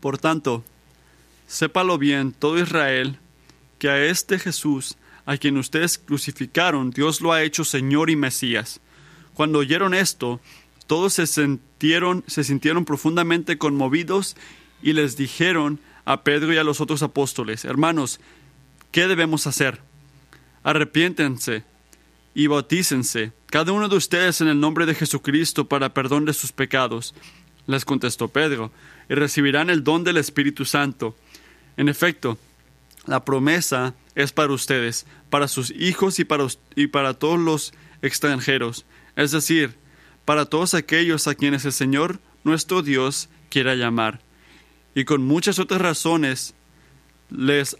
Por tanto, sépalo bien todo Israel, que a este Jesús, a quien ustedes crucificaron, Dios lo ha hecho Señor y Mesías. Cuando oyeron esto, todos se sintieron, se sintieron profundamente conmovidos y les dijeron a Pedro y a los otros apóstoles, hermanos, ¿qué debemos hacer? Arrepiéntense y bautícense, cada uno de ustedes en el nombre de Jesucristo para perdón de sus pecados. Les contestó Pedro, y recibirán el don del Espíritu Santo. En efecto, la promesa es para ustedes, para sus hijos y para, y para todos los extranjeros, es decir, para todos aquellos a quienes el Señor nuestro Dios quiera llamar. Y con muchas otras razones les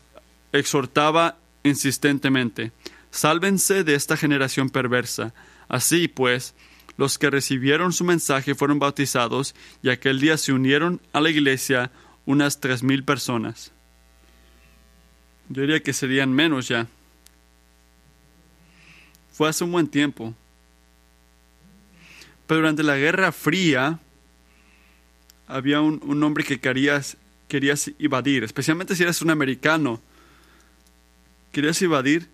exhortaba insistentemente, sálvense de esta generación perversa. Así pues, los que recibieron su mensaje fueron bautizados y aquel día se unieron a la iglesia unas tres mil personas. Yo diría que serían menos ya. Fue hace un buen tiempo. Pero durante la Guerra Fría había un, hombre que querías, querías evadir, especialmente si eres un americano. Querías evadir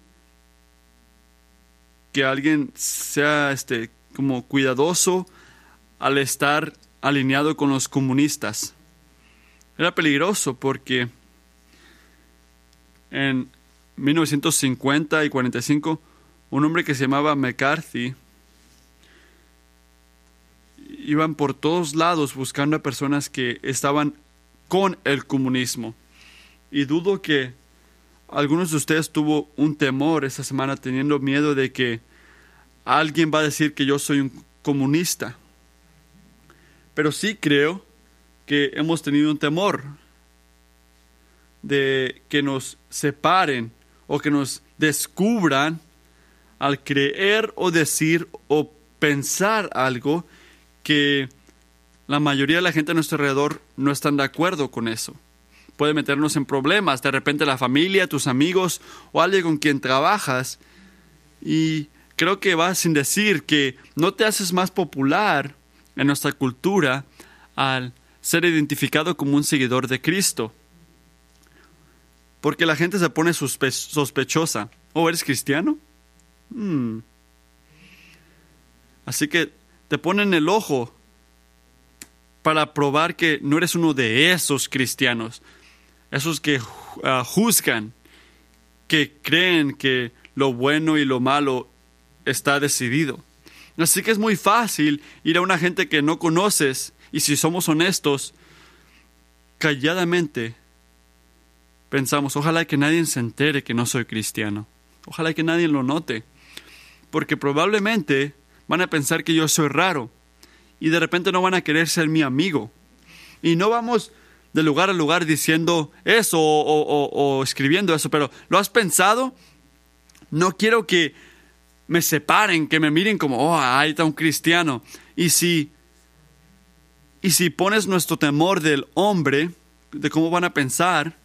que alguien sea este como cuidadoso al estar alineado con los comunistas. Era peligroso porque en 1950 y 45 un hombre que se llamaba McCarthy iban por todos lados buscando a personas que estaban con el comunismo. Y dudo que algunos de ustedes tuvo un temor esa semana teniendo miedo de que alguien va a decir que yo soy un comunista. Pero sí creo que hemos tenido un temor de que nos separen o que nos descubran al creer o decir o pensar algo que la mayoría de la gente a nuestro alrededor no están de acuerdo con eso. Puede meternos en problemas, de repente la familia, tus amigos o alguien con quien trabajas. Y creo que va sin decir que no te haces más popular en nuestra cultura al ser identificado como un seguidor de Cristo. Porque la gente se pone sospechosa. ¿O eres cristiano? Hmm. Así que te ponen el ojo para probar que no eres uno de esos cristianos, esos que ah, juzgan, que creen que lo bueno y lo malo está decidido. Así que es muy fácil ir a una gente que no conoces y si somos honestos, calladamente pensamos, ojalá que nadie se entere que no soy cristiano, ojalá que nadie lo note, porque probablemente van a pensar que yo soy raro y de repente no van a querer ser mi amigo. Y no vamos de lugar a lugar diciendo eso o, escribiendo eso, pero ¿lo has pensado? No quiero que me separen, que me miren como, oh, ahí está un cristiano. Y si, y si pones nuestro temor del hombre, de cómo van a pensar,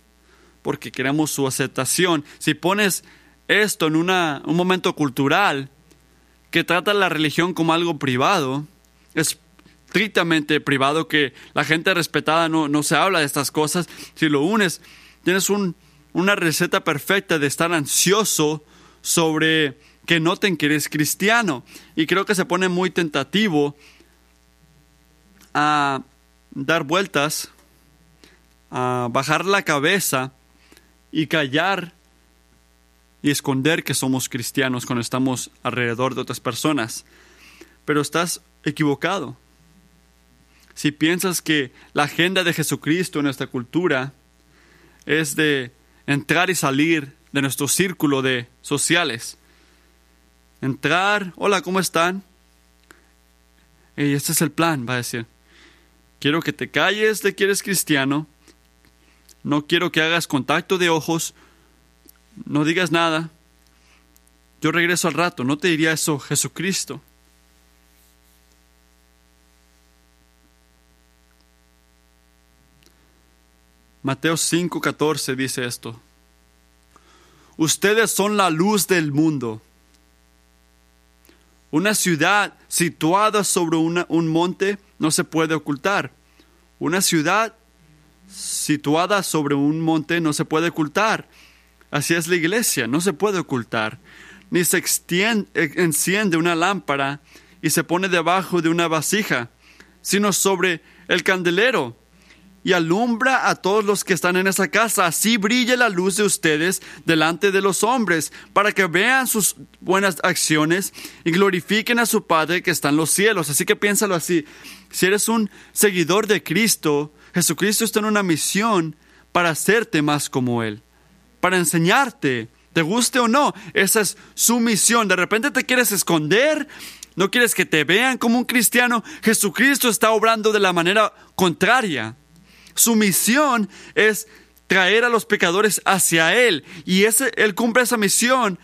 porque queremos su aceptación, si pones esto en una, un momento cultural, que trata la religión como algo privado, es estrictamente privado, que la gente respetada no, no se habla de estas cosas. Si lo unes, tienes un, una receta perfecta de estar ansioso sobre que noten que eres cristiano. Y creo que se pone muy tentativo a dar vueltas, a bajar la cabeza y callar y esconder que somos cristianos cuando estamos alrededor de otras personas. Pero estás equivocado. Si piensas que la agenda de Jesucristo en nuestra cultura es de entrar y salir de nuestro círculo de sociales, entrar, hola, ¿cómo están? Y este es el plan, va a decir. Quiero que te calles de que eres cristiano, no quiero que hagas contacto de ojos, no digas nada. Yo regreso al rato, no te diría eso Jesucristo. Mateo 5:14 dice esto. Ustedes son la luz del mundo. Una ciudad situada sobre un monte no se puede ocultar. Una ciudad situada sobre un monte no se puede ocultar. Así es la iglesia, no se puede ocultar. Ni se extiende, enciende una lámpara y se pone debajo de una vasija, sino sobre el candelero y alumbra a todos los que están en esa casa. Así brille la luz de ustedes delante de los hombres, para que vean sus buenas acciones y glorifiquen a su Padre que está en los cielos. Así que piénsalo así. Si eres un seguidor de Cristo, Jesucristo está en una misión para hacerte más como Él, para enseñarte, te guste o no. Esa es su misión. De repente te quieres esconder, no quieres que te vean como un cristiano. Jesucristo está obrando de la manera contraria. Su misión es traer a los pecadores hacia Él. Y ese, Él cumple esa misión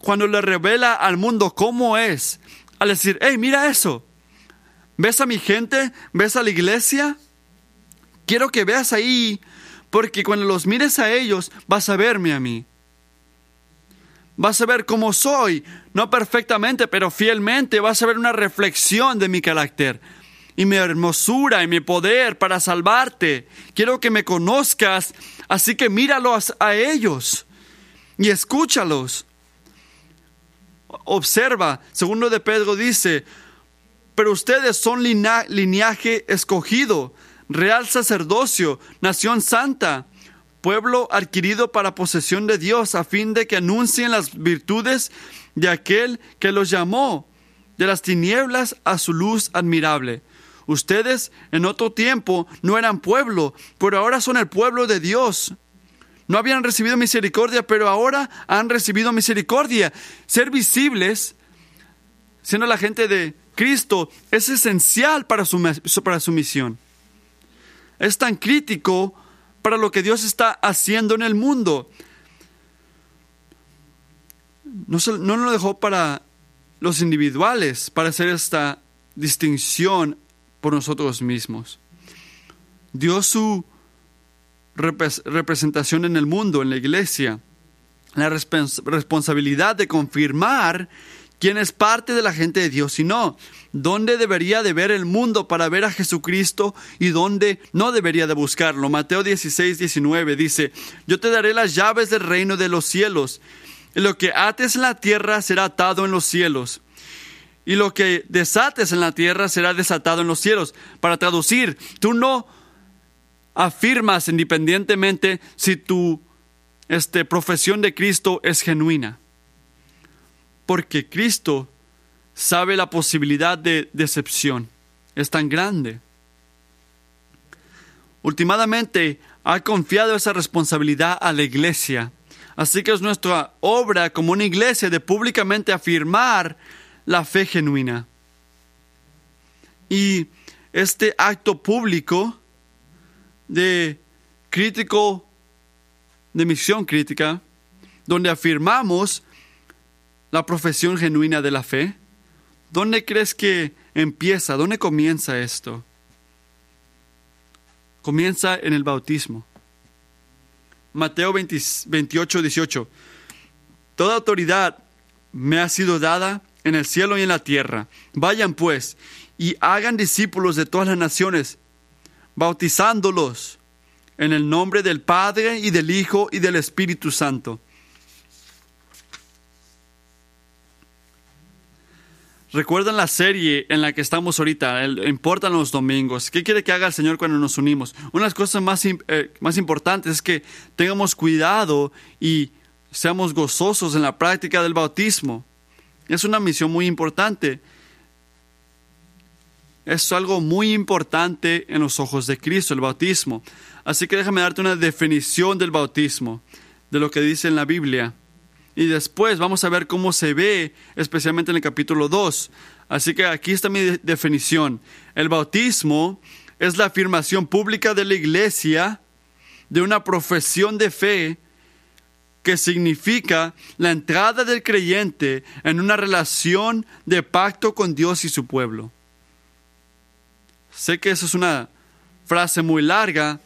cuando le revela al mundo cómo es. Al decir, hey, mira eso. ¿Ves a mi gente? ¿Ves a la iglesia? Quiero que veas ahí, porque cuando los mires a ellos, vas a verme a mí. Vas a ver cómo soy, no perfectamente, pero fielmente. Vas a ver una reflexión de mi carácter y mi hermosura y mi poder para salvarte. Quiero que me conozcas, así que míralos a ellos y escúchalos. Observa, segundo de Pedro dice, pero ustedes son linaje escogido, real sacerdocio, nación santa, pueblo adquirido para posesión de Dios, a fin de que anuncien las virtudes de aquel que los llamó de las tinieblas a su luz admirable. Ustedes en otro tiempo no eran pueblo, pero ahora son el pueblo de Dios. No habían recibido misericordia, pero ahora han recibido misericordia. Ser visibles, siendo la gente de Cristo, es esencial para su, para su misión. Es tan crítico para lo que Dios está haciendo en el mundo. No, no lo dejó para los individuales, para hacer esta distinción por nosotros mismos. Dio su representación en el mundo, en la iglesia, la responsabilidad de confirmar quién es parte de la gente de Dios y no, dónde debería de ver el mundo para ver a Jesucristo y dónde no debería de buscarlo. Mateo 16, 19 dice, yo te daré las llaves del reino de los cielos, y lo que ates en la tierra será atado en los cielos, y lo que desates en la tierra será desatado en los cielos. Para traducir, tú no afirmas independientemente si tu este, profesión de Cristo es genuina. Porque Cristo sabe la posibilidad de decepción. Es tan grande. Últimamente ha confiado esa responsabilidad a la iglesia. Así que es nuestra obra como una iglesia de públicamente afirmar la fe genuina. Y este acto público de crítico, de misión crítica, donde afirmamos la profesión genuina de la fe, ¿dónde crees que empieza? ¿Dónde comienza esto? Comienza en el bautismo. Mateo 28, 18. Toda autoridad me ha sido dada en el cielo y en la tierra. Vayan pues y hagan discípulos de todas las naciones, bautizándolos en el nombre del Padre y del Hijo y del Espíritu Santo. ¿Recuerdan la serie en la que estamos ahorita? importan los domingos. ¿Qué quiere que haga el Señor cuando nos unimos? Una de las cosas más, eh, más importantes es que tengamos cuidado y seamos gozosos en la práctica del bautismo. Es una misión muy importante. Es algo muy importante en los ojos de Cristo, el bautismo. Así que déjame darte una definición del bautismo, de lo que dice en la Biblia. Y después vamos a ver cómo se ve, especialmente en el capítulo 2. Así que aquí está mi definición. El bautismo es la afirmación pública de la iglesia de una profesión de fe que significa la entrada del creyente en una relación de pacto con Dios y su pueblo. Sé que eso es una frase muy larga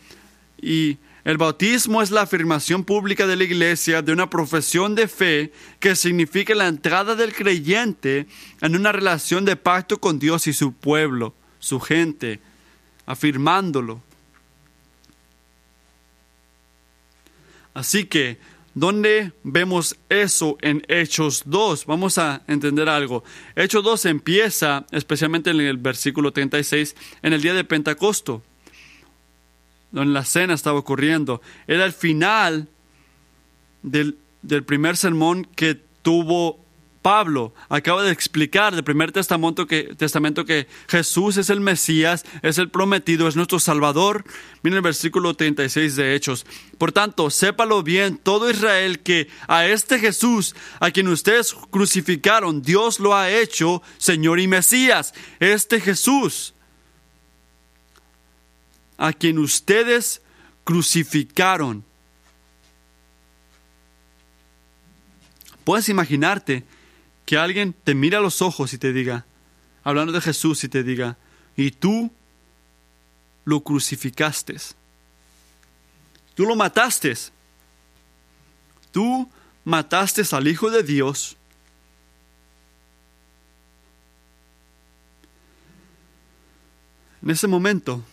y el bautismo es la afirmación pública de la iglesia de una profesión de fe que significa la entrada del creyente en una relación de pacto con Dios y su pueblo, su gente, afirmándolo. Así que, ¿dónde vemos eso en Hechos 2? Vamos a entender algo. Hechos 2 empieza, especialmente en el versículo 36, en el día de Pentecosto, donde la cena estaba ocurriendo. Era el final del, del primer sermón que tuvo Pablo acaba de explicar del primer testamento que, testamento que Jesús es el Mesías, es el prometido, es nuestro Salvador. Miren el versículo 36 de Hechos. Por tanto, sépalo bien todo Israel que a este Jesús, a quien ustedes crucificaron, Dios lo ha hecho Señor y Mesías. Este Jesús, a quien ustedes crucificaron. Puedes imaginarte que alguien te mire a los ojos y te diga, hablando de Jesús y te diga, y tú lo crucificaste. Tú lo mataste. Tú mataste al Hijo de Dios. En ese momento,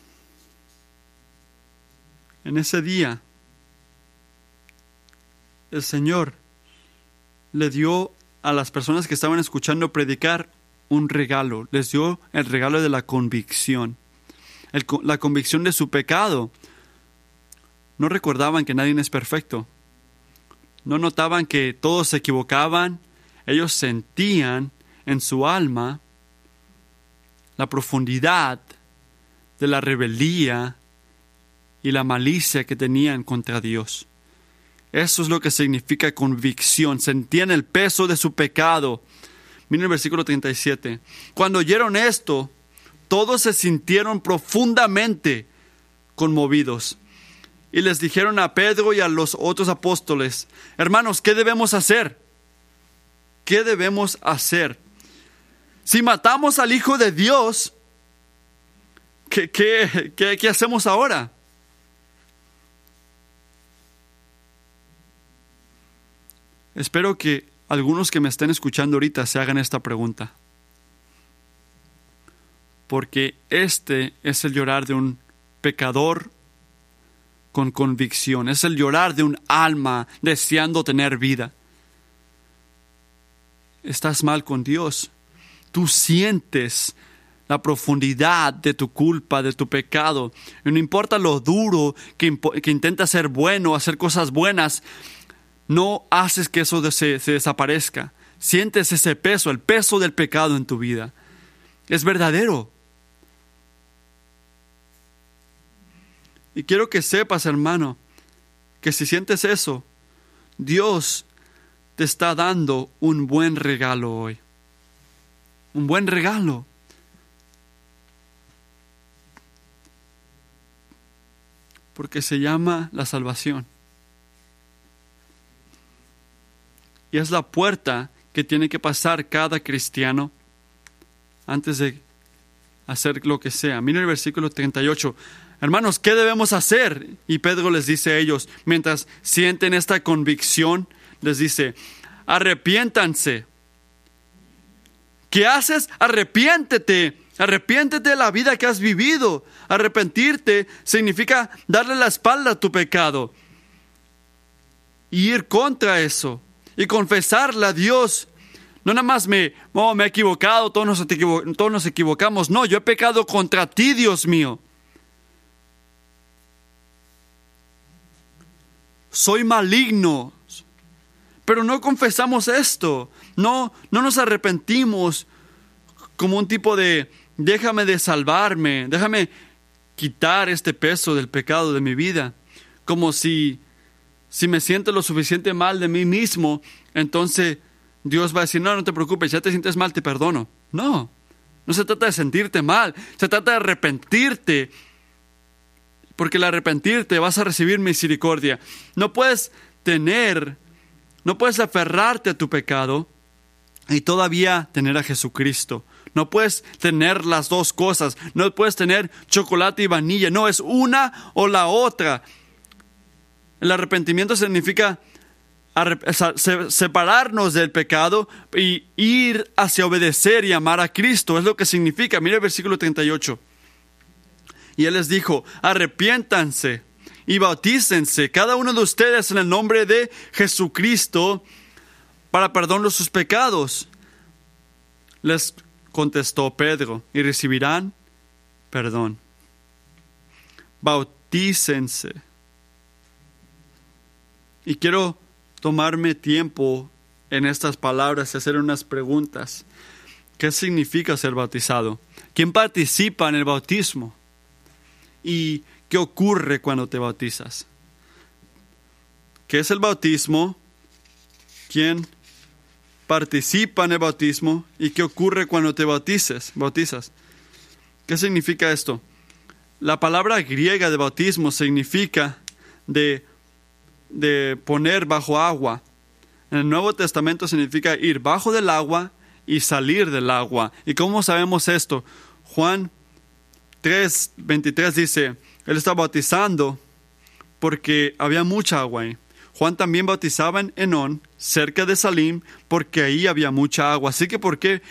en ese día, el Señor le dio a las personas que estaban escuchando predicar un regalo, les dio el regalo de la convicción, la convicción de su pecado. No recordaban que nadie es perfecto, no notaban que todos se equivocaban, ellos sentían en su alma la profundidad de la rebeldía y la malicia que tenían contra Dios. Eso es lo que significa convicción. Sentían el peso de su pecado. Miren el versículo 37. Cuando oyeron esto, todos se sintieron profundamente conmovidos. Y les dijeron a Pedro y a los otros apóstoles, hermanos, ¿qué debemos hacer? ¿Qué debemos hacer? Si matamos al Hijo de Dios, ¿qué, qué, qué, qué hacemos ahora? Espero que algunos que me estén escuchando ahorita se hagan esta pregunta. Porque este es el llorar de un pecador con convicción, es el llorar de un alma deseando tener vida. Estás mal con Dios. Tú sientes la profundidad de tu culpa, de tu pecado. Y no importa lo duro que, que intenta ser bueno, hacer cosas buenas, no haces que eso se, desaparezca. Sientes ese peso, el peso del pecado en tu vida. Es verdadero. Y quiero que sepas, hermano, que si sientes eso, Dios te está dando un buen regalo hoy. Un buen regalo. Porque se llama la salvación. Y es la puerta que tiene que pasar cada cristiano antes de hacer lo que sea. Miren el versículo 38. Hermanos, ¿qué debemos hacer? Y Pedro les dice a ellos, mientras sienten esta convicción, les dice, arrepiéntanse. ¿Qué haces? Arrepiéntete. Arrepiéntete de la vida que has vivido. Arrepentirte significa darle la espalda a tu pecado y ir contra eso y confesarle a Dios. No nada más me, oh, me he equivocado, todos nos, todos nos equivocamos. No, yo he pecado contra ti, Dios mío. Soy maligno. Pero no confesamos esto. No, no nos arrepentimos como un tipo de déjame de salvarme, déjame quitar este peso del pecado de mi vida. Como si si me siento lo suficiente mal de mí mismo, entonces Dios va a decir, no, no te preocupes, ya te sientes mal, te perdono. No, no se trata de sentirte mal, se trata de arrepentirte, porque al arrepentirte vas a recibir misericordia. No puedes tener, no puedes aferrarte a tu pecado y todavía tener a Jesucristo. No puedes tener las dos cosas, no puedes tener chocolate y vanilla, no, es una o la otra. El arrepentimiento significa separarnos del pecado y ir hacia obedecer y amar a Cristo. Es lo que significa. Mira el versículo 38. Y Él les dijo, arrepiéntanse y bautícense cada uno de ustedes en el nombre de Jesucristo para perdón de sus pecados. Les contestó Pedro, y recibirán perdón. Bautícense. Y quiero tomarme tiempo en estas palabras y hacer unas preguntas. ¿Qué significa ser bautizado? ¿Quién participa en el bautismo? ¿Y qué ocurre cuando te bautizas? ¿Qué es el bautismo? ¿Quién participa en el bautismo? ¿Y qué ocurre cuando te bautices, bautizas? ¿Qué significa esto? La palabra griega de bautismo significa de, de poner bajo agua. En el Nuevo Testamento significa ir bajo del agua y salir del agua. ¿Y cómo sabemos esto? Juan 3, 23 dice, Él está bautizando porque había mucha agua ahí. Juan también bautizaba en Enón, cerca de Salim, porque ahí había mucha agua. Así que, ¿por qué,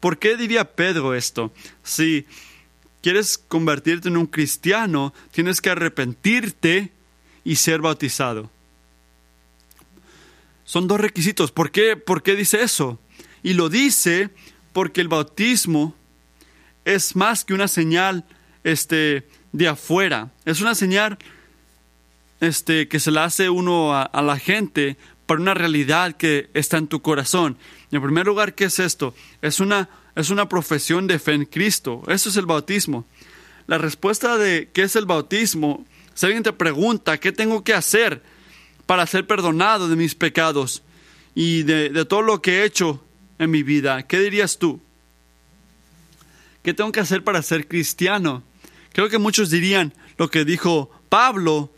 ¿por qué diría Pedro esto? Si quieres convertirte en un cristiano, tienes que arrepentirte y ser bautizado. Son dos requisitos. ¿Por qué, ¿Por qué dice eso? Y lo dice porque el bautismo es más que una señal este, de afuera. Es una señal este, que se la hace uno a, la gente para una realidad que está en tu corazón. En primer lugar, ¿qué es esto? Es una, es una profesión de fe en Cristo. Eso es el bautismo. La respuesta de qué es el bautismo, si alguien te pregunta qué tengo que hacer para ser perdonado de mis pecados y de, todo lo que he hecho en mi vida, ¿qué dirías tú? ¿Qué tengo que hacer para ser cristiano? Creo que muchos dirían lo que dijo Pablo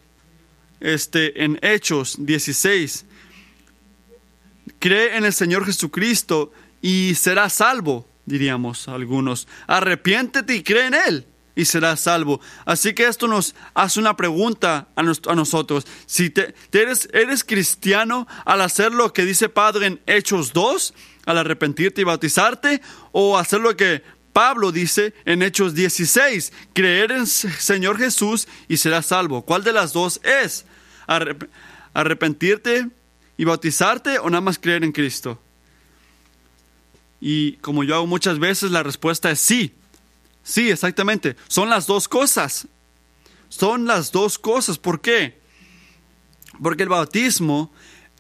este, en Hechos 16. Cree en el Señor Jesucristo y serás salvo, diríamos algunos. Arrepiéntete y cree en Él y serás salvo. Así que esto nos hace una pregunta a, nos, a nosotros. Si te, eres, eres cristiano al hacer lo que dice Padre en Hechos 2, al arrepentirte y bautizarte, o hacer lo que Pablo dice en Hechos 16, creer en Señor Jesús y serás salvo. ¿Cuál de las dos es? ¿Arrepentirte y bautizarte o nada más creer en Cristo? Y como yo hago muchas veces, la respuesta es sí. Sí, exactamente. Son las dos cosas. Son las dos cosas. ¿Por qué? Porque el bautismo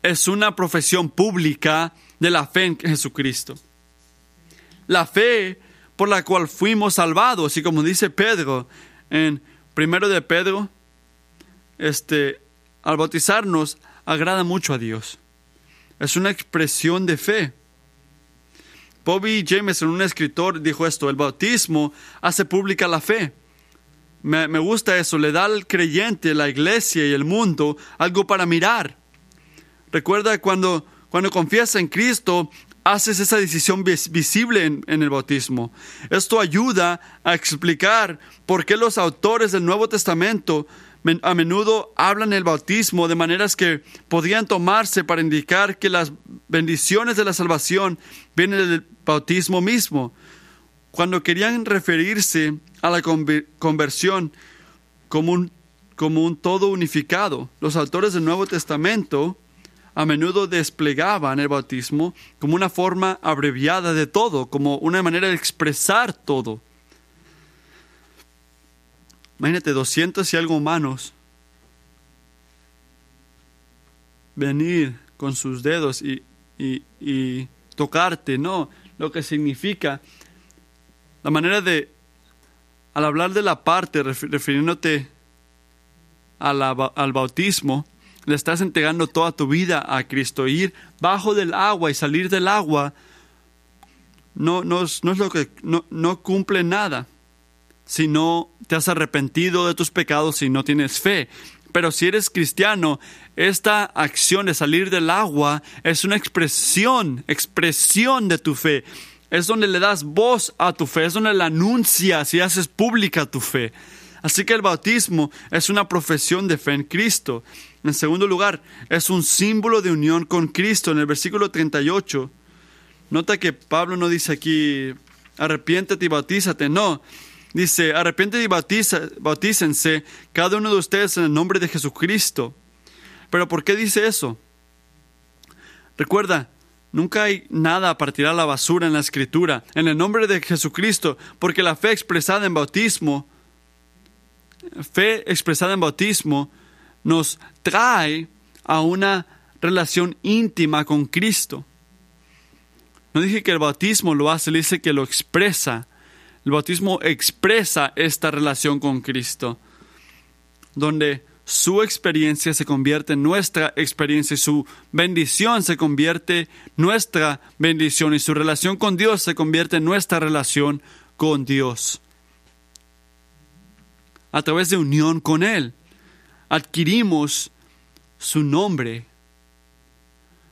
es una profesión pública de la fe en Jesucristo. La fe por la cual fuimos salvados. Y como dice Pedro en primero de Pedro, este, al bautizarnos agrada mucho a Dios. Es una expresión de fe. Bobby Jameson, un escritor, dijo esto, el bautismo hace pública la fe. Me, me gusta eso, le da al creyente, la iglesia y el mundo algo para mirar. Recuerda cuando, cuando confiesa en Cristo, haces esa decisión visible en, en, el bautismo. Esto ayuda a explicar por qué los autores del Nuevo Testamento a menudo hablan del bautismo de maneras que podrían tomarse para indicar que las bendiciones de la salvación vienen del bautismo mismo. Cuando querían referirse a la conversión como un, como un todo unificado, los autores del Nuevo Testamento a menudo desplegaban el bautismo como una forma abreviada de todo, como una manera de expresar todo. Imagínate, 200 y algo humanos venir con sus dedos y, y, y tocarte, no, lo que significa la manera de, al hablar de la parte, refiriéndote al bautismo, le estás entregando toda tu vida a Cristo. Ir bajo del agua y salir del agua no, no, es, no es lo que no, no cumple nada si no te has arrepentido de tus pecados y no tienes fe. Pero si eres cristiano, esta acción de salir del agua es una expresión, expresión de tu fe. Es donde le das voz a tu fe, es donde la anuncias y haces pública tu fe. Así que el bautismo es una profesión de fe en Cristo. En segundo lugar, es un símbolo de unión con Cristo. En el versículo 38, nota que Pablo no dice aquí, arrepiéntete y bautízate. No, Dice, arrepiente y bautiza, bautícense cada uno de ustedes en el nombre de Jesucristo. Pero ¿por qué dice eso? Recuerda, nunca hay nada a la basura en la escritura, en el nombre de Jesucristo, porque la fe expresada en bautismo, fe expresada en bautismo, nos trae a una relación íntima con Cristo. No dije que el bautismo lo hace, dice que lo expresa. El bautismo expresa esta relación con Cristo, donde su experiencia se convierte en nuestra experiencia y su bendición se convierte en nuestra bendición y su relación con Dios se convierte en nuestra relación con Dios. A través de unión con Él, adquirimos su nombre,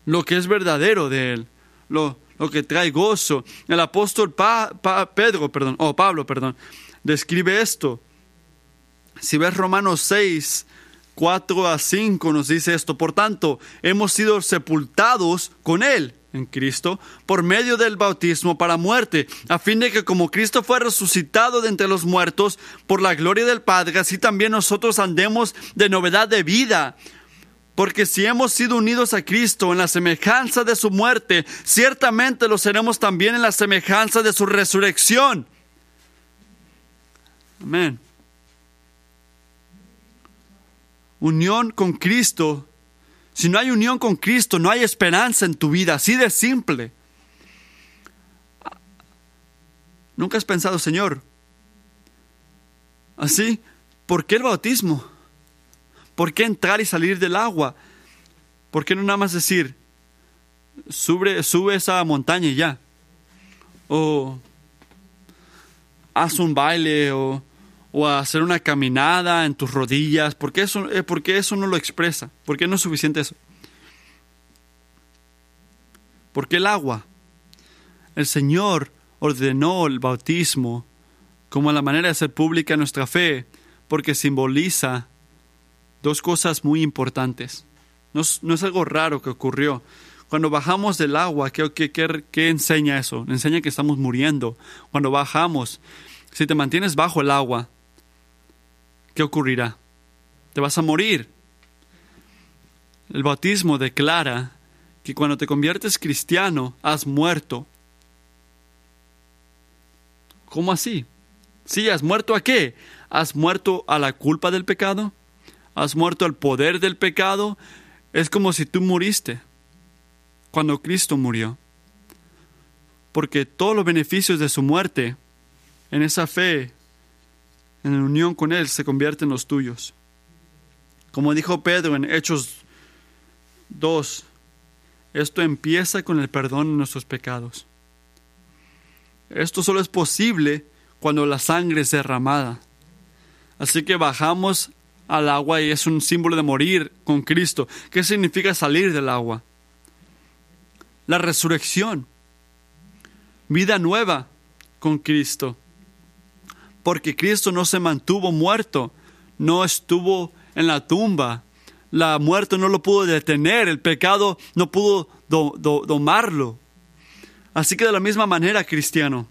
lo que es verdadero de Él, lo, que trae gozo. El apóstol Pedro, perdón, o Pablo, perdón, describe esto. Si ves Romanos 6, 4 a 5 nos dice esto, por tanto, hemos sido sepultados con Él en Cristo por medio del bautismo para muerte, a fin de que como Cristo fue resucitado de entre los muertos por la gloria del Padre, así también nosotros andemos de novedad de vida. Porque si hemos sido unidos a Cristo en la semejanza de su muerte, ciertamente lo seremos también en la semejanza de su resurrección. Amén. Unión con Cristo. Si no hay unión con Cristo, no hay esperanza en tu vida, así de simple. Nunca has pensado, Señor, así, ¿por qué el bautismo? ¿Por qué entrar y salir del agua? ¿Por qué no nada más decir, sube, sube esa montaña y ya? O haz un baile o, o hacer una caminada en tus rodillas. ¿Por qué, eso, eh, ¿Por qué eso no lo expresa? ¿Por qué no es suficiente eso? ¿Por qué el agua? El Señor ordenó el bautismo como la manera de hacer pública nuestra fe, porque simboliza dos cosas muy importantes. No es, algo raro que ocurrió. Cuando bajamos del agua, ¿qué, qué, enseña eso? Enseña que estamos muriendo. Cuando bajamos, si te mantienes bajo el agua, ¿qué ocurrirá? Te vas a morir. El bautismo declara que cuando te conviertes cristiano, has muerto. ¿Cómo así? Sí, has muerto a qué? ¿Has muerto a la culpa del pecado? Has muerto al poder del pecado, es como si tú muriste cuando Cristo murió. Porque todos los beneficios de su muerte, en esa fe, en la unión con Él, se convierten en los tuyos. Como dijo Pedro en Hechos 2, esto empieza con el perdón de nuestros pecados. Esto solo es posible cuando la sangre es derramada. Así que bajamos al agua y es un símbolo de morir con Cristo. ¿Qué significa salir del agua? La resurrección. Vida nueva con Cristo. Porque Cristo no se mantuvo muerto, no estuvo en la tumba. La muerte no lo pudo detener, el pecado no pudo domarlo. Así que de la misma manera, cristiano,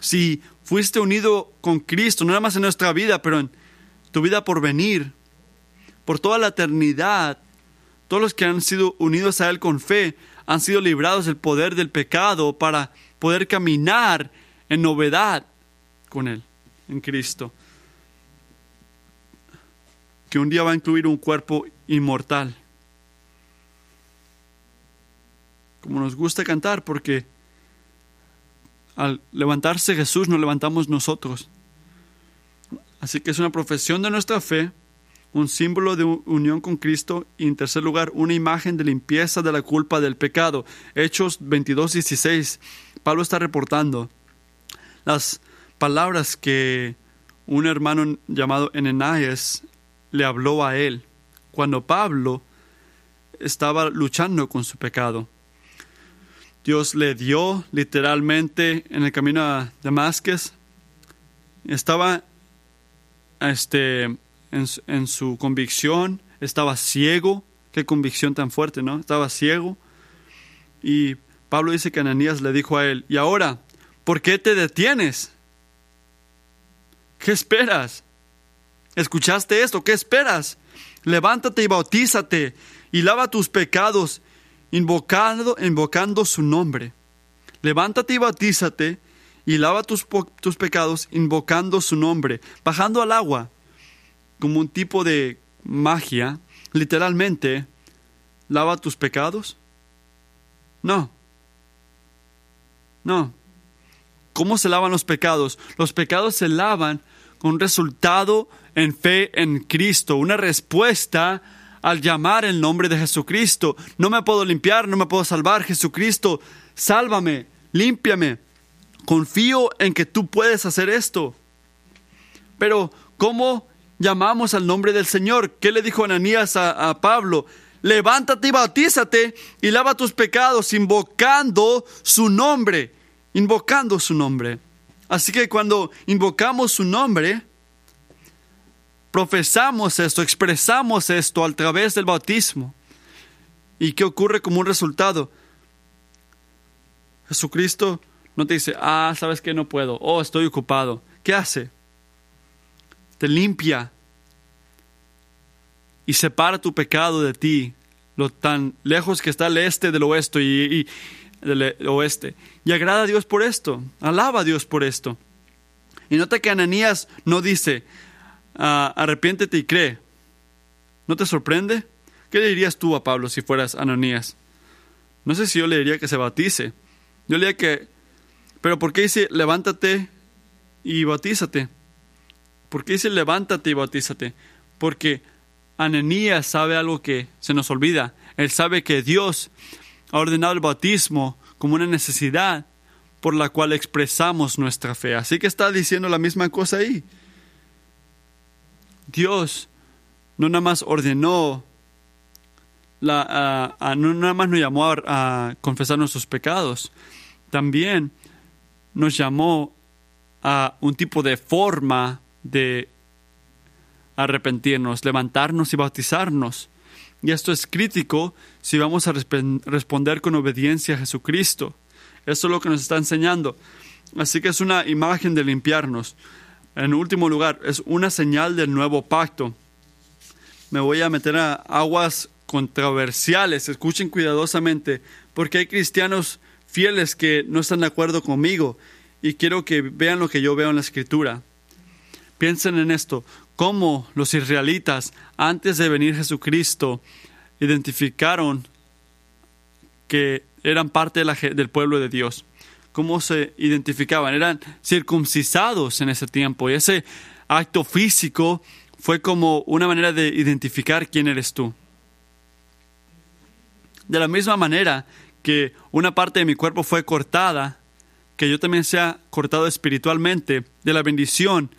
si fuiste unido con Cristo, no nada más en nuestra vida, pero en, tu vida por venir, por toda la eternidad. Todos los que han sido unidos a Él con fe han sido librados del poder del pecado para poder caminar en novedad con Él, en Cristo. Que un día va a incluir un cuerpo inmortal. Como nos gusta cantar, porque al levantarse Jesús nos levantamos nosotros. Así que es una profesión de nuestra fe, un símbolo de unión con Cristo y en tercer lugar una imagen de limpieza de la culpa del pecado. Hechos 22, 16. Pablo está reportando las palabras que un hermano llamado Enenaes le habló a él cuando Pablo estaba luchando con su pecado. Dios le dio literalmente en el camino a Damascus. Estaba este, en, su convicción, estaba ciego. Qué convicción tan fuerte, ¿no? Estaba ciego. Y Pablo dice que Ananías le dijo a él, y ahora, ¿por qué te detienes? ¿Qué esperas? ¿Escuchaste esto? ¿Qué esperas? Levántate y bautízate y lava tus pecados invocando, invocando su nombre. Levántate y bautízate y lava tus, tus pecados invocando su nombre, bajando al agua como un tipo de magia, literalmente, lava tus pecados. No. No. ¿Cómo se lavan los pecados? Los pecados se lavan con resultado en fe en Cristo, una respuesta al llamar el nombre de Jesucristo. No me puedo limpiar, no me puedo salvar. Jesucristo, sálvame, límpiame. Confío en que tú puedes hacer esto. Pero, ¿cómo llamamos al nombre del Señor? ¿Qué le dijo Ananías a, a Pablo? Levántate y bautízate y lava tus pecados invocando su nombre, invocando su nombre. Así que cuando invocamos su nombre, profesamos esto, expresamos esto a través del bautismo. ¿Y qué ocurre como un resultado? Jesucristo no te dice, ah, sabes que no puedo, oh, estoy ocupado. ¿Qué hace? Te limpia y separa tu pecado de ti, lo tan lejos que está el este del oeste y, del oeste. Y agrada a Dios por esto, alaba a Dios por esto. Y nota que Ananías no dice, ah, arrepiéntete y cree. ¿No te sorprende? ¿Qué le dirías tú a Pablo si fueras Ananías? No sé si yo le diría que se bautice. Yo le diría que pero ¿por qué dice levántate y bautízate? ¿Por qué dice levántate y bautízate? Porque Ananías sabe algo que se nos olvida. Él sabe que Dios ha ordenado el bautismo como una necesidad por la cual expresamos nuestra fe. Así que está diciendo la misma cosa ahí. Dios no nada más ordenó, la, no nada más nos llamó a, a confesar nuestros pecados, también nos llamó a un tipo de forma de arrepentirnos, levantarnos y bautizarnos. Y esto es crítico si vamos a responder con obediencia a Jesucristo. Eso es lo que nos está enseñando. Así que es una imagen de limpiarnos. En último lugar, es una señal del nuevo pacto. Me voy a meter a aguas controversiales. Escuchen cuidadosamente, porque hay cristianos fieles que no están de acuerdo conmigo y quiero que vean lo que yo veo en la escritura. Piensen en esto, cómo los israelitas, antes de venir Jesucristo, identificaron que eran parte del pueblo de Dios. ¿Cómo se identificaban? Eran circuncisados en ese tiempo y ese acto físico fue como una manera de identificar quién eres tú. De la misma manera que una parte de mi cuerpo fue cortada, que yo también sea cortado espiritualmente de la bendición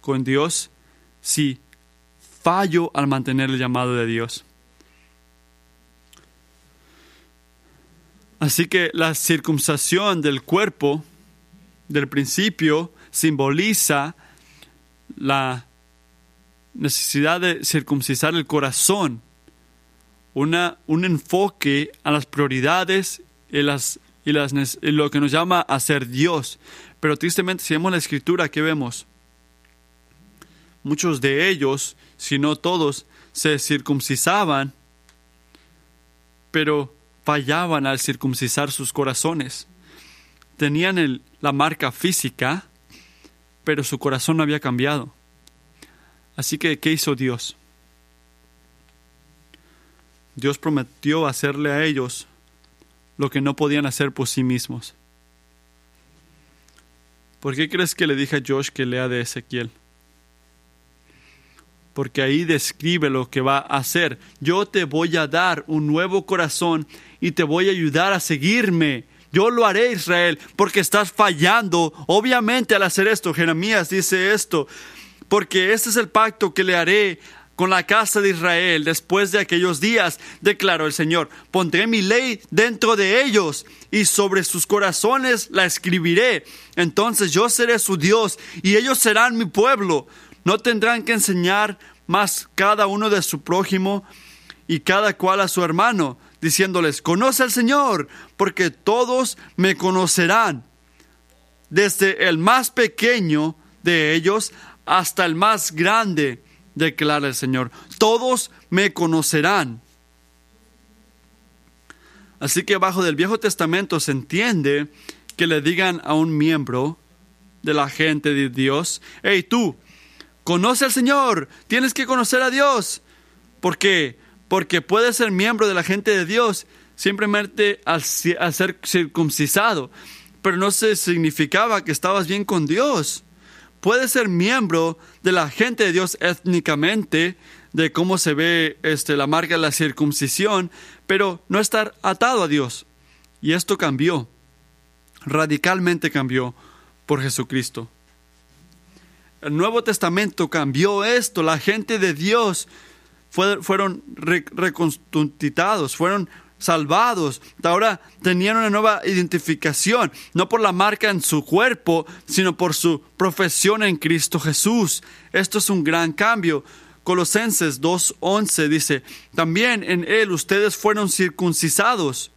con Dios si fallo al mantener el llamado de Dios. Así que la circuncisión del cuerpo del principio simboliza la necesidad de circuncisar el corazón un enfoque a las prioridades y, las, y, las, lo que nos llama a ser Dios. Pero tristemente, si vemos la escritura, ¿qué vemos? Muchos de ellos, si no todos, se circuncisaban, pero fallaban al circuncisar sus corazones. Tenían la marca física, pero su corazón no había cambiado. Así que, ¿qué hizo Dios? Dios prometió hacerle a ellos lo que no podían hacer por sí mismos. ¿Por qué crees que le dije a Josh que lea de Ezequiel? Porque ahí describe lo que va a hacer. Yo te voy a dar un nuevo corazón y te voy a ayudar a seguirme. Yo lo haré, Israel, porque estás fallando. Obviamente al hacer esto, Jeremías dice esto, porque este es el pacto que le haré con la casa de Israel después de aquellos días, declaró el Señor. Pondré mi ley dentro de ellos y sobre sus corazones la escribiré. Entonces yo seré su Dios y ellos serán mi pueblo. No tendrán que enseñar más cada uno de su prójimo y cada cual a su hermano, diciéndoles, conoce al Señor, porque todos me conocerán, desde el más pequeño de ellos hasta el más grande, declara el Señor. Todos me conocerán. Así que bajo del Viejo Testamento se entiende que le digan a un miembro de la gente de Dios, hey tú, conoce al Señor, tienes que conocer a Dios. ¿Por qué? Porque puedes ser miembro de la gente de Dios simplemente al, al ser circuncisado, pero no se significaba que estabas bien con Dios. Puedes ser miembro de la gente de Dios étnicamente, de cómo se ve este, la marca de la circuncisión, pero no estar atado a Dios. Y esto cambió, radicalmente cambió por Jesucristo. El Nuevo Testamento cambió esto, la gente de Dios fueron reconstituidos, fueron salvados. Ahora tenían una nueva identificación, no por la marca en su cuerpo, sino por su profesión en Cristo Jesús. Esto es un gran cambio. Colosenses 2.11 dice, también en Él ustedes fueron circuncisados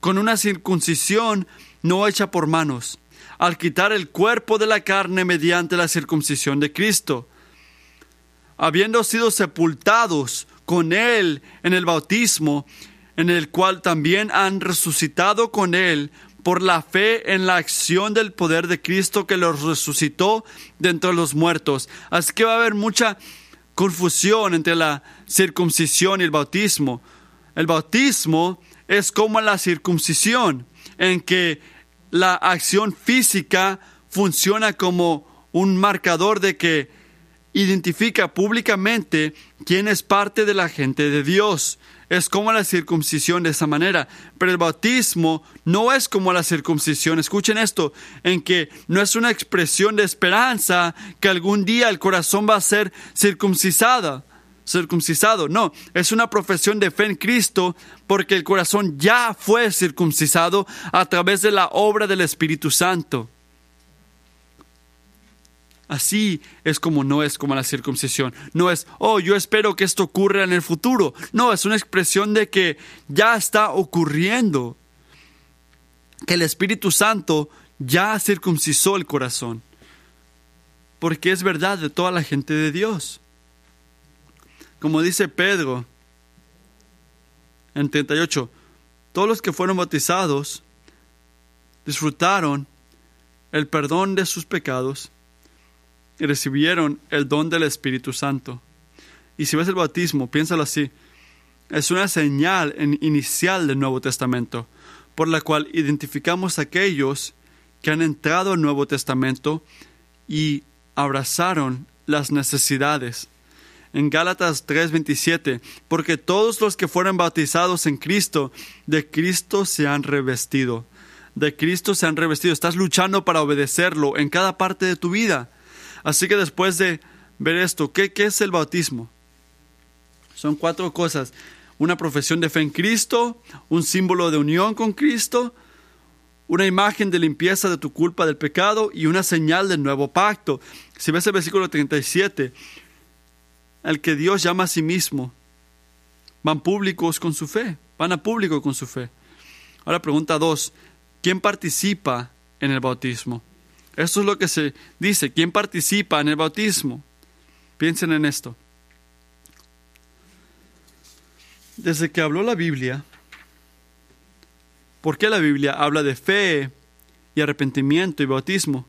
con una circuncisión no hecha por manos, al quitar el cuerpo de la carne mediante la circuncisión de Cristo, habiendo sido sepultados con Él en el bautismo, en el cual también han resucitado con Él por la fe en la acción del poder de Cristo que los resucitó de entre los muertos. Así que va a haber mucha confusión entre la circuncisión y el bautismo. El bautismo es como la circuncisión, en que la acción física funciona como un marcador de que identifica públicamente quién es parte de la gente de Dios. Es como la circuncisión de esa manera. Pero el bautismo no es como la circuncisión. Escuchen esto, en que no es una expresión de esperanza que algún día el corazón va a ser circuncisada circuncisado. No, es una profesión de fe en Cristo porque el corazón ya fue circuncisado a través de la obra del Espíritu Santo. Así es como no es como la circuncisión. No es, oh, yo espero que esto ocurra en el futuro. No, es una expresión de que ya está ocurriendo. Que el Espíritu Santo ya circuncisó el corazón. Porque es verdad de toda la gente de Dios. Como dice Pedro en 38, todos los que fueron bautizados disfrutaron el perdón de sus pecados recibieron el don del Espíritu Santo. Y si ves el bautismo, piénsalo así, es una señal inicial del Nuevo Testamento, por la cual identificamos a aquellos que han entrado al Nuevo Testamento y abrazaron las necesidades en Gálatas 3:27, porque todos los que fueron bautizados en Cristo, de Cristo se han revestido. De Cristo se han revestido. Estás luchando para obedecerlo en cada parte de tu vida. Así que después de ver esto, ¿qué, qué es el bautismo? Son cuatro cosas. Una profesión de fe en Cristo, un símbolo de unión con Cristo, una imagen de limpieza de tu culpa del pecado y una señal del nuevo pacto. Si ves el versículo 37, al que Dios llama a sí mismo, van públicos con su fe, van a público con su fe. Ahora pregunta dos, ¿quién participa en el bautismo? Esto es lo que se dice, ¿quién participa en el bautismo? Piensen en esto. Desde que habló la Biblia, ¿por qué la Biblia habla de fe y arrepentimiento y bautismo?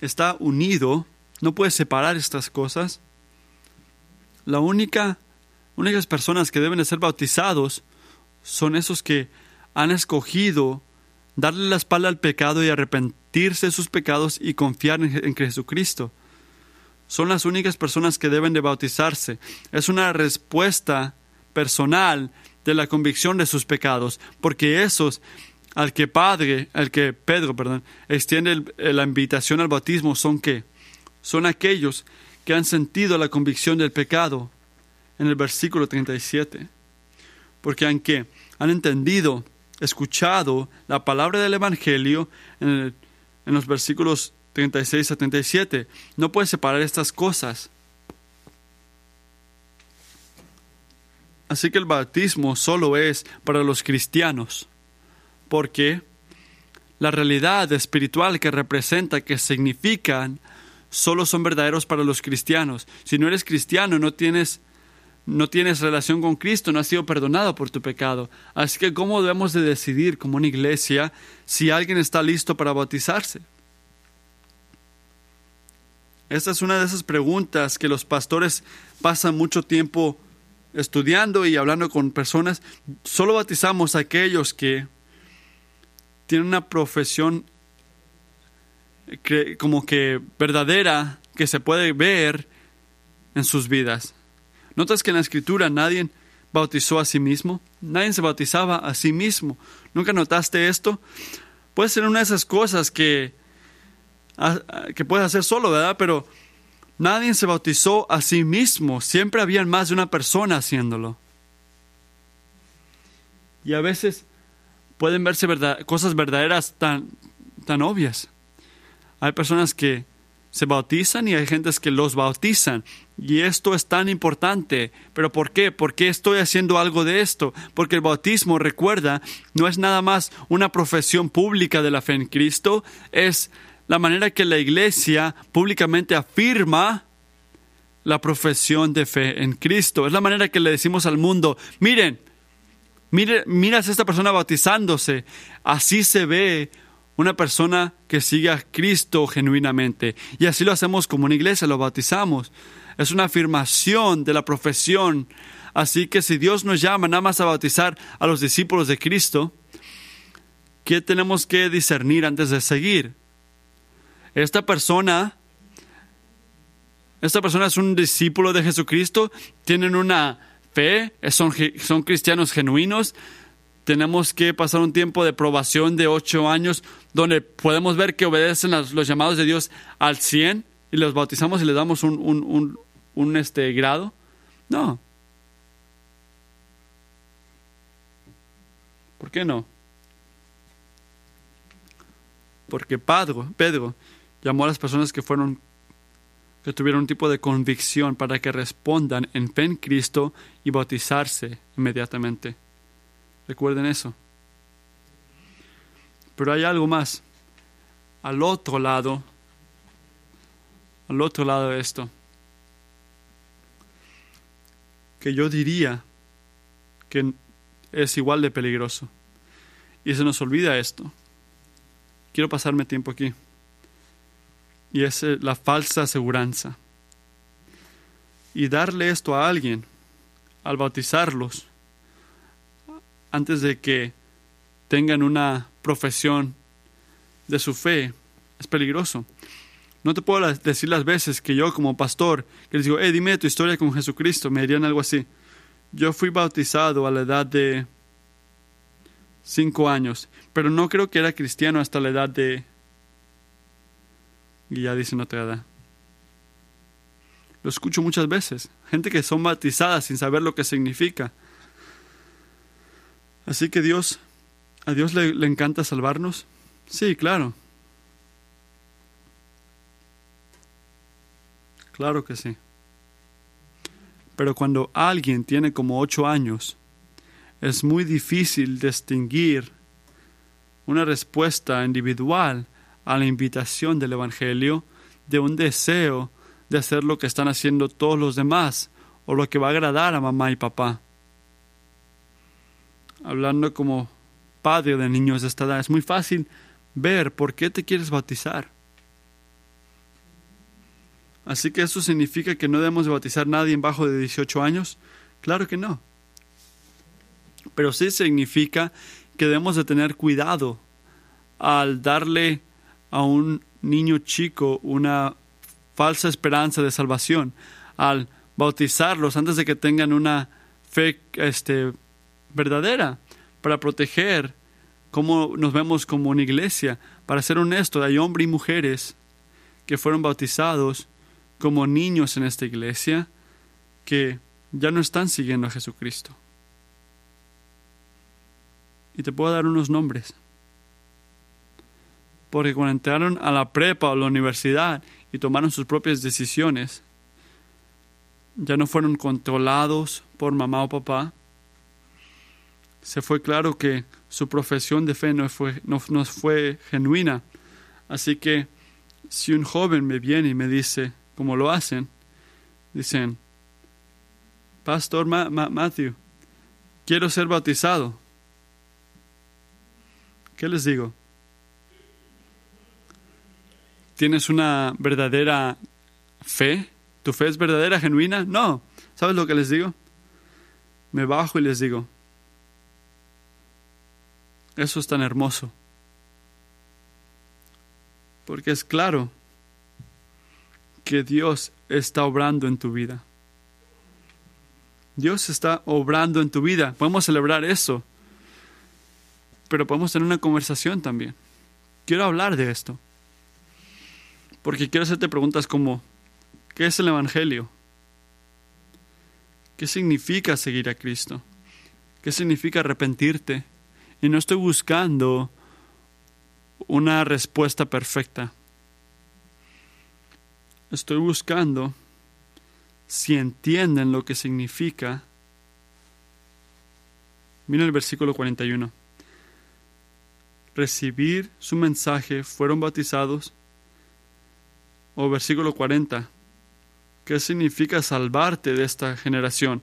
está unido, no puede separar estas cosas. La única, únicas personas que deben de ser bautizados son esos que han escogido darle la espalda al pecado y arrepentirse de sus pecados y confiar en, Jesucristo. Son las únicas personas que deben de bautizarse. Es una respuesta personal de la convicción de sus pecados, porque esos al que Padre, al que Pedro, perdón, extiende la invitación al bautismo son que son aquellos que han sentido la convicción del pecado en el versículo 37. Porque aunque han entendido, escuchado la palabra del Evangelio en, en los versículos 36 a 37, no puede separar estas cosas. Así que el bautismo solo es para los cristianos porque la realidad espiritual que representa, que significan, solo son verdaderos para los cristianos. Si no eres cristiano, no tienes, no tienes relación con Cristo, no has sido perdonado por tu pecado. Así que, ¿cómo debemos de decidir como una iglesia si alguien está listo para bautizarse? Esta es una de esas preguntas que los pastores pasan mucho tiempo estudiando y hablando con personas. Solo bautizamos a aquellos que tienen una profesión como que verdadera que se puede ver en sus vidas. ¿Notas que en la escritura nadie bautizó a sí mismo? Nadie se bautizaba a sí mismo. ¿Nunca notaste esto? Puede ser una de esas cosas que, que puedes hacer solo, ¿verdad? Pero nadie se bautizó a sí mismo. Siempre había más de una persona haciéndolo. Y a veces pueden verse cosas verdaderas tan, tan obvias. Hay personas que se bautizan y hay gentes que los bautizan. Y esto es tan importante. ¿Pero por qué? ¿Por qué estoy haciendo algo de esto? Porque el bautismo, recuerda, no es nada más una profesión pública de la fe en Cristo, es la manera que la iglesia públicamente afirma la profesión de fe en Cristo. Es la manera que le decimos al mundo, miren, mire, miras a esta persona bautizándose. Así se ve una persona que sigue a Cristo genuinamente. Y así lo hacemos como una iglesia, lo bautizamos. Es una afirmación de la profesión. Así que si Dios nos llama nada más a bautizar a los discípulos de Cristo, ¿qué tenemos que discernir antes de seguir? Esta persona, esta persona es un discípulo de Jesucristo, tienen una fe, son, son cristianos genuinos, tenemos que pasar un tiempo de probación de ocho años donde podemos ver que obedecen los, llamados de Dios al 100 y los bautizamos y les damos un, un, un, este, grado. No. ¿Por qué no? Porque Pedro, Pedro llamó a las personas que fueron que tuvieron un tipo de convicción para que respondan en fe en Cristo y bautizarse inmediatamente. Recuerden eso. Pero hay algo más. Al otro lado, al otro lado de esto, que yo diría que es igual de peligroso. Y se nos olvida esto. Quiero pasarme tiempo aquí. Y es eh, la falsa aseguranza. Y darle esto a alguien al bautizarlos antes de que tengan una profesión de su fe es peligroso. No te puedo decir las veces que yo como pastor, que les digo, hey, dime tu historia con Jesucristo, me dirían algo así. Yo fui bautizado a la edad de cinco años, pero no creo que era cristiano hasta la edad de... Y ya dicen otra edad. Lo escucho muchas veces. Gente que son bautizadas sin saber lo que significa. Así que Dios, a Dios le, le encanta salvarnos. Sí, claro. Claro que sí. Pero cuando alguien tiene como ocho años, es muy difícil distinguir una respuesta individual a la invitación del Evangelio de un deseo de hacer lo que están haciendo todos los demás o lo que va a agradar a mamá y papá hablando como padre de niños de esta edad, es muy fácil ver por qué te quieres bautizar. Así que eso significa que no debemos de bautizar a nadie bajo de 18 años. Claro que no. Pero sí significa que debemos de tener cuidado al darle a un niño chico una falsa esperanza de salvación, al bautizarlos antes de que tengan una fe este, verdadera, para proteger cómo nos vemos como una iglesia. Para ser honesto, hay hombres y mujeres que fueron bautizados como niños en esta iglesia que ya no están siguiendo a Jesucristo. Y te puedo dar unos nombres. Porque cuando entraron a la prepa o la universidad y tomaron sus propias decisiones, ya no fueron controlados por mamá o papá, se fue claro que su profesión de fe no fue, no, no fue genuina. Así que si un joven me viene y me dice, como lo hacen, dicen, Pastor Matthew, quiero ser bautizado. ¿Qué les digo? ¿Tienes una verdadera fe? ¿Tu fe es verdadera, genuina? No. ¿Sabes lo que les digo? Me bajo y les digo, eso es tan hermoso. Porque es claro que Dios está obrando en tu vida. Dios está obrando en tu vida. Podemos celebrar eso. Pero podemos tener una conversación también. Quiero hablar de esto. Porque quiero hacerte preguntas como, ¿qué es el Evangelio? ¿Qué significa seguir a Cristo? ¿Qué significa arrepentirte? Y no estoy buscando una respuesta perfecta. Estoy buscando si entienden lo que significa. Mira el versículo 41. Recibir su mensaje, fueron bautizados. O versículo 40. ¿Qué significa salvarte de esta generación?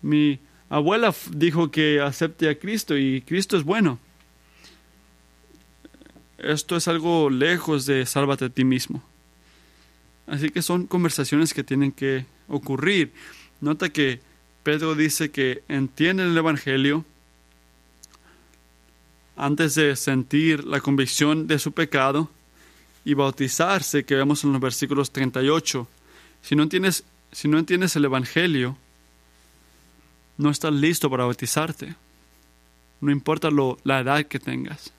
Mi abuela dijo que acepte a Cristo y Cristo es bueno. Esto es algo lejos de sálvate a ti mismo. Así que son conversaciones que tienen que ocurrir. Nota que Pedro dice que entienden el Evangelio antes de sentir la convicción de su pecado y bautizarse, que vemos en los versículos 38. Si no entiendes, si no entiendes el Evangelio, no estás listo para bautizarte. No importa lo, la edad que tengas.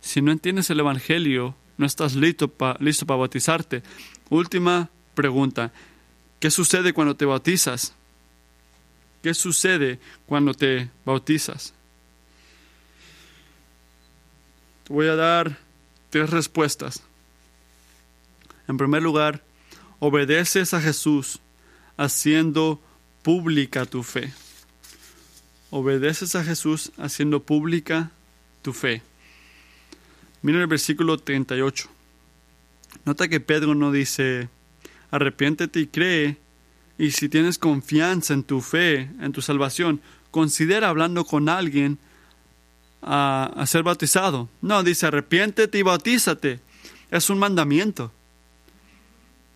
Si no entiendes el Evangelio, no estás listo, listo para bautizarte. Última pregunta. ¿Qué sucede cuando te bautizas? ¿Qué sucede cuando te bautizas? Te voy a dar tres respuestas. En primer lugar, obedeces a Jesús haciendo pública tu fe. Obedeces a Jesús haciendo pública tu fe. Mira el versículo 38. Nota que Pedro no dice, arrepiéntete y cree, y si tienes confianza en tu fe, en tu salvación, considera hablando con alguien a, ser bautizado. No, dice, arrepiéntete y bautízate. Es un mandamiento.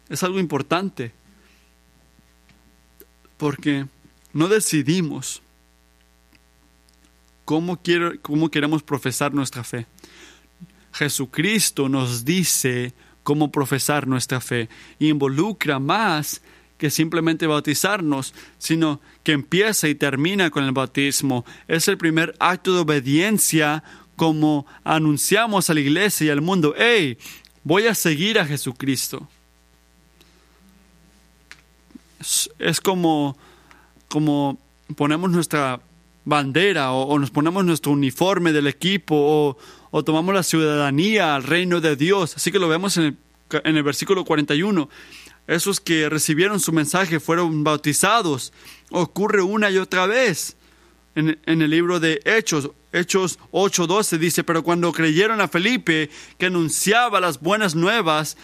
Es algo importante. Porque no decidimos cómo, queremos profesar nuestra fe. Jesucristo nos dice cómo profesar nuestra fe y involucra más que simplemente bautizarnos, sino que empieza y termina con el bautismo. Es el primer acto de obediencia como anunciamos a la iglesia y al mundo, hey, voy a seguir a Jesucristo. Es, como, como ponemos nuestra bandera o, nos ponemos nuestro uniforme del equipo o, tomamos la ciudadanía al reino de Dios. Así que lo vemos en el, en el versículo 41. Esos que recibieron su mensaje fueron bautizados. Ocurre una y otra vez. En, en el libro de Hechos, Hechos 8:12 dice, pero cuando creyeron a Felipe, que anunciaba las buenas nuevas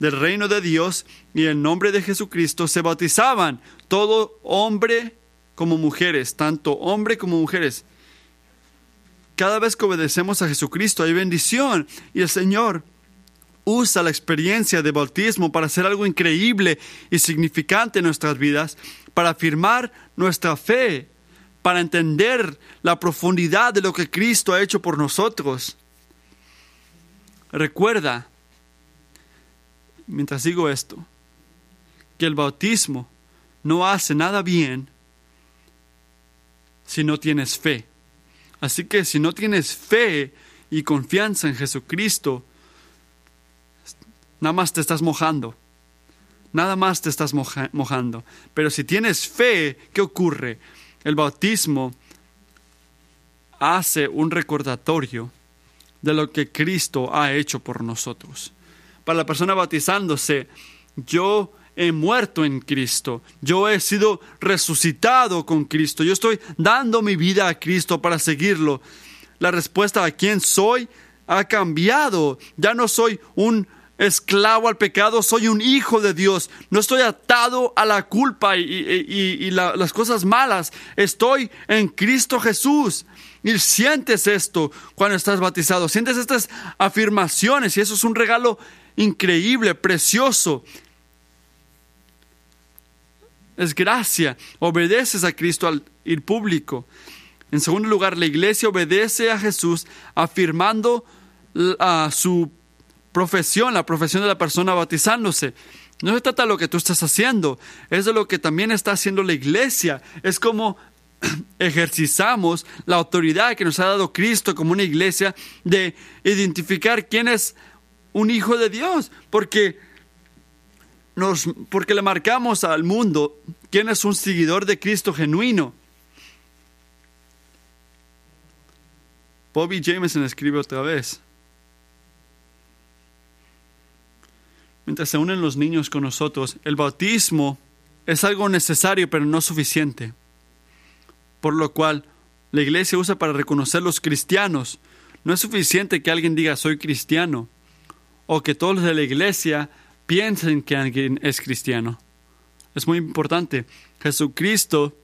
del reino de Dios y en nombre de Jesucristo, se bautizaban todo hombre como mujeres, tanto hombre como mujeres. Cada vez que obedecemos a Jesucristo hay bendición y el Señor usa la experiencia de bautismo para hacer algo increíble y significante en nuestras vidas, para afirmar nuestra fe, para entender la profundidad de lo que Cristo ha hecho por nosotros. Recuerda, mientras digo esto, que el bautismo no hace nada bien si no tienes fe. Así que si no tienes fe y confianza en Jesucristo, nada más te estás mojando. Nada más te estás mojando. Pero si tienes fe, ¿qué ocurre? El bautismo hace un recordatorio de lo que Cristo ha hecho por nosotros. Para la persona bautizándose, yo he muerto en Cristo. Yo he sido resucitado con Cristo. Yo estoy dando mi vida a Cristo para seguirlo. La respuesta a quién soy ha cambiado. Ya no soy un esclavo al pecado, soy un hijo de Dios. No estoy atado a la culpa y, las cosas malas. Estoy en Cristo Jesús. Y sientes esto cuando estás bautizado. Sientes estas afirmaciones y eso es un regalo increíble, precioso. Es gracia. Obedeces a Cristo al ir público. En segundo lugar, la iglesia obedece a Jesús afirmando su profesión, la profesión de la persona bautizándose. No se trata de lo que tú estás haciendo, es de lo que también está haciendo la iglesia. Es como ejercizamos la autoridad que nos ha dado Cristo como una iglesia de identificar quién es un hijo de Dios, porque porque le marcamos al mundo quién es un seguidor de Cristo genuino. Bobby Jameson escribe otra vez. Mientras se unen los niños con nosotros, el bautismo es algo necesario pero no suficiente. Por lo cual, la iglesia usa para reconocer los cristianos. No es suficiente que alguien diga soy cristiano o que todos de la iglesia piensen que alguien es cristiano. Es muy importante. Jesucristo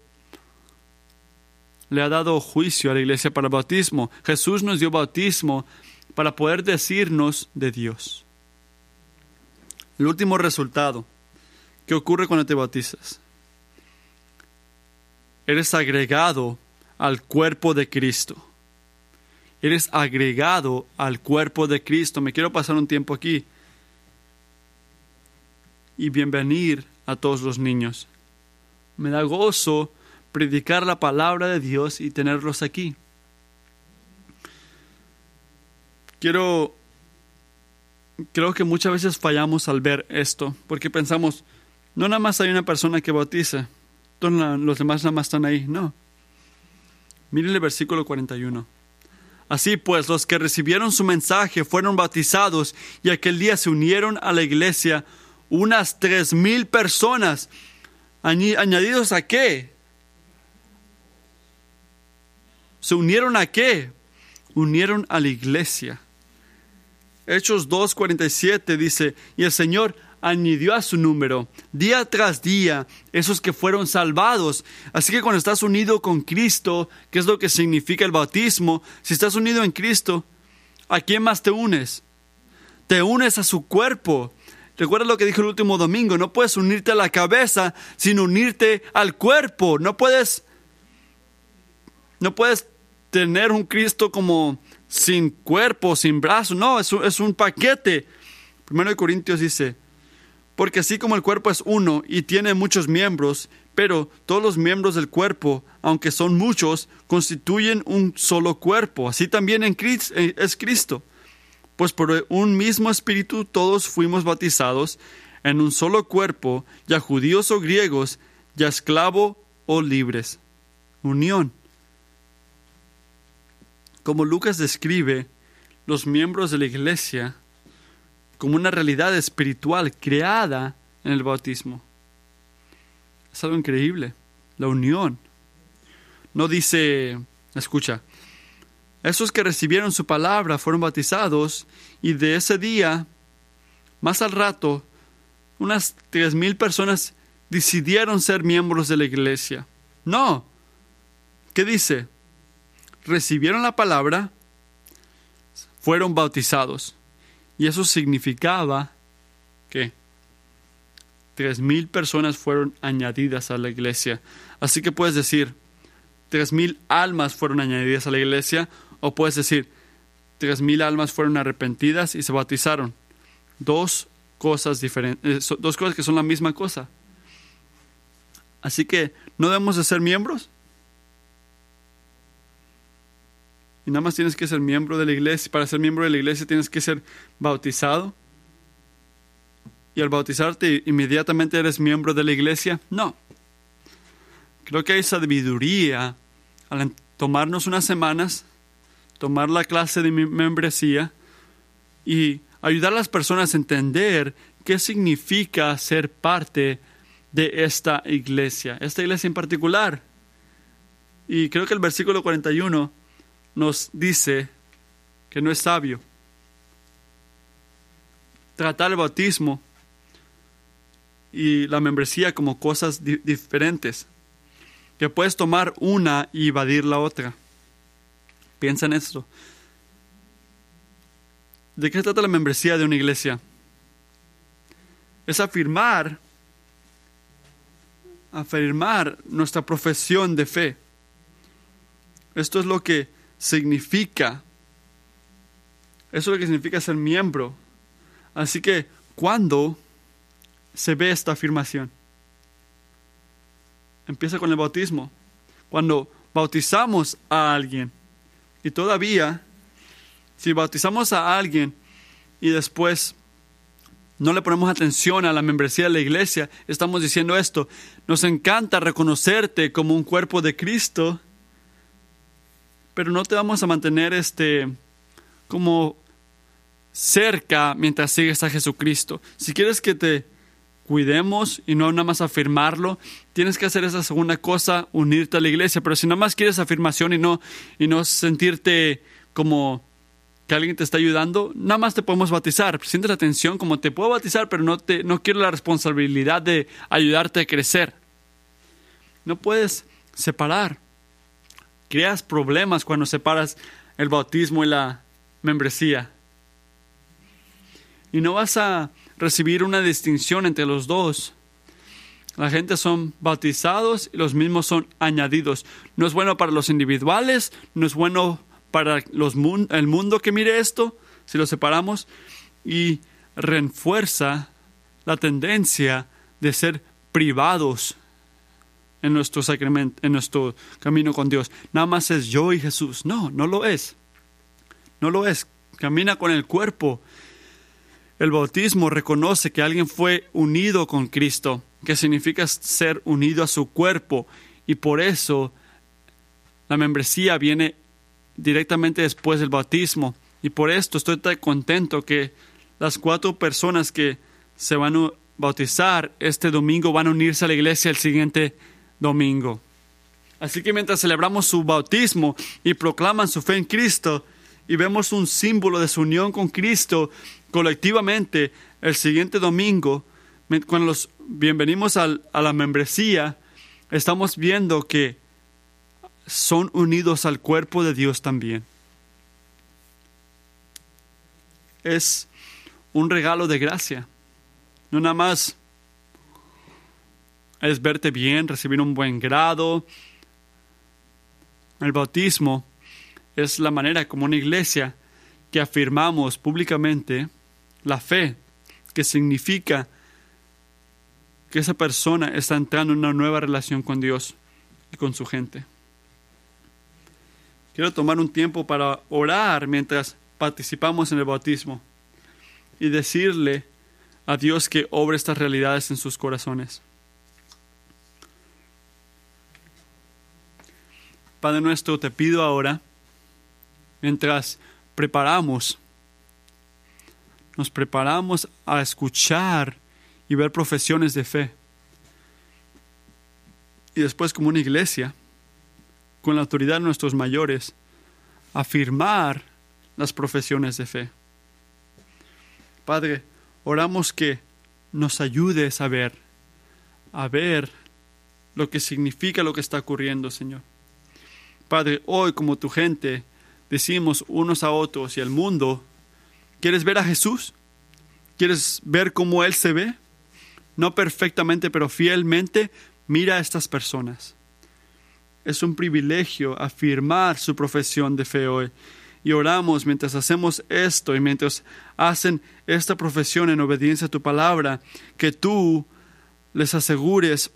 le ha dado juicio a la iglesia para el bautismo. Jesús nos dio bautismo para poder decirnos de Dios. El último resultado, ¿qué ocurre cuando te bautizas? Eres agregado al cuerpo de Cristo. Eres agregado al cuerpo de Cristo. Me quiero pasar un tiempo aquí. Y bienvenir a todos los niños. Me da gozo predicar la palabra de Dios y tenerlos aquí. Quiero, creo que muchas veces fallamos al ver esto, porque pensamos, no nada más hay una persona que bautiza, los demás nada más están ahí, no. Miren el versículo 41. Así pues, los que recibieron su mensaje fueron bautizados y aquel día se unieron a la iglesia unas tres mil personas. ¿Añadidos a qué? ¿Se unieron a qué? Unieron a la iglesia. Hechos 2.47 dice, y el Señor añadió a su número, día tras día, esos que fueron salvados. Así que cuando estás unido con Cristo, ¿qué es lo que significa el bautismo? Si estás unido en Cristo, ¿a quién más te unes? Te unes a su cuerpo. Recuerda lo que dijo el último domingo, no puedes unirte a la cabeza sin unirte al cuerpo. No puedes no puedes tener un Cristo como sin cuerpo, sin brazo. No, es un, es un paquete. Primero de Corintios dice, porque así como el cuerpo es uno y tiene muchos miembros, pero todos los miembros del cuerpo, aunque son muchos, constituyen un solo cuerpo. Así también en Cristo, eh, es Cristo. Pues por un mismo espíritu todos fuimos bautizados en un solo cuerpo, ya judíos o griegos, ya esclavos o libres. Unión. Como Lucas describe los miembros de la iglesia como una realidad espiritual creada en el bautismo. Es algo increíble, la unión. No dice, escucha, esos que recibieron su palabra fueron bautizados y de ese día, más al rato, unas tres mil personas decidieron ser miembros de la iglesia. No. ¿Qué dice? recibieron la palabra, fueron bautizados. Y eso significaba que tres mil personas fueron añadidas a la iglesia. Así que puedes decir, tres mil almas fueron añadidas a la iglesia, o puedes decir, tres mil almas fueron arrepentidas y se bautizaron. Dos cosas diferentes, eh, dos cosas que son la misma cosa. Así que no debemos de ser miembros, y nada más tienes que ser miembro de la iglesia. Para ser miembro de la iglesia tienes que ser bautizado. Y al bautizarte inmediatamente eres miembro de la iglesia. No. Creo que hay sabiduría al tomarnos unas semanas, tomar la clase de membresía y ayudar a las personas a entender qué significa ser parte de esta iglesia, esta iglesia en particular. Y creo que el versículo 41 nos dice que no es sabio tratar el bautismo y la membresía como cosas diferentes, que puedes tomar una y evadir la otra. Piensa en esto. ¿De qué trata la membresía de una iglesia? Es afirmar, afirmar nuestra profesión de fe. Esto es lo que significa, eso es lo que significa ser miembro. Así que, ¿cuándo se ve esta afirmación? Empieza con el bautismo. Cuando bautizamos a alguien y todavía si bautizamos a alguien y después no le ponemos atención a la membresía de la iglesia, estamos diciendo esto, nos encanta reconocerte como un cuerpo de Cristo, pero no te vamos a mantener este como cerca mientras sigues a Jesucristo. Si quieres que te cuidemos y no nada más afirmarlo, tienes que hacer esa segunda cosa, unirte a la iglesia, pero si nada más quieres afirmación y no y no sentirte como que alguien te está ayudando, nada más te podemos bautizar. Sientes la atención como te puedo bautizar, pero no, te, no quiero la responsabilidad de ayudarte a crecer. No puedes separar. Creas problemas cuando separas el bautismo y la membresía. Y no vas a recibir una distinción entre los dos. La gente son bautizados y los mismos son añadidos. No es bueno para los individuales, no es bueno para los, el mundo que mire esto, si lo separamos, y refuerza la tendencia de ser privados en nuestro sacramento, en nuestro camino con Dios. Nada más es yo y Jesús. No, no lo es. No lo es. Camina con el cuerpo. El bautismo reconoce que alguien fue unido con Cristo, que significa ser unido a su cuerpo, y por eso la membresía viene directamente después del bautismo. Y por esto estoy tan contento que las cuatro personas que se van a bautizar este domingo van a unirse a la iglesia el siguiente domingo. Así que mientras celebramos su bautismo y proclaman su fe en Cristo y vemos un símbolo de su unión con Cristo colectivamente el siguiente domingo, cuando los bienvenimos a la membresía, estamos viendo que son unidos al cuerpo de Dios también. Es un regalo de gracia. No nada más es verte bien, recibir un buen grado. El bautismo es la manera como una iglesia que afirmamos públicamente la fe, que significa que esa persona está entrando en una nueva relación con Dios y con su gente. Quiero tomar un tiempo para orar mientras participamos en el bautismo y decirle a Dios que obre estas realidades en sus corazones. Padre nuestro, te pido ahora, mientras preparamos, nos preparamos a escuchar y ver profesiones de fe. Y después como una iglesia, con la autoridad de nuestros mayores, afirmar las profesiones de fe. Padre, oramos que nos ayudes a ver, a ver lo que significa lo que está ocurriendo, Señor. Padre, hoy como tu gente decimos unos a otros y al mundo, ¿quieres ver a Jesús? ¿Quieres ver cómo Él se ve? No perfectamente, pero fielmente, mira a estas personas es un privilegio afirmar su profesión de fe hoy. Y oramos mientras hacemos esto y mientras hacen esta profesión en obediencia a tu palabra, que tú les asegures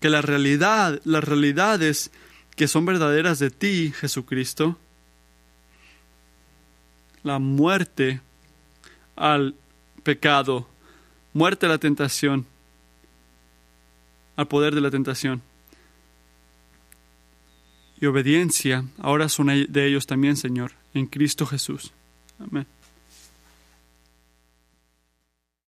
que la realidad, las realidades que son verdaderas de ti, Jesucristo, la muerte al pecado, muerte a la tentación, al poder de la tentación y obediencia ahora son de ellos también, Señor, en Cristo Jesús. Amén.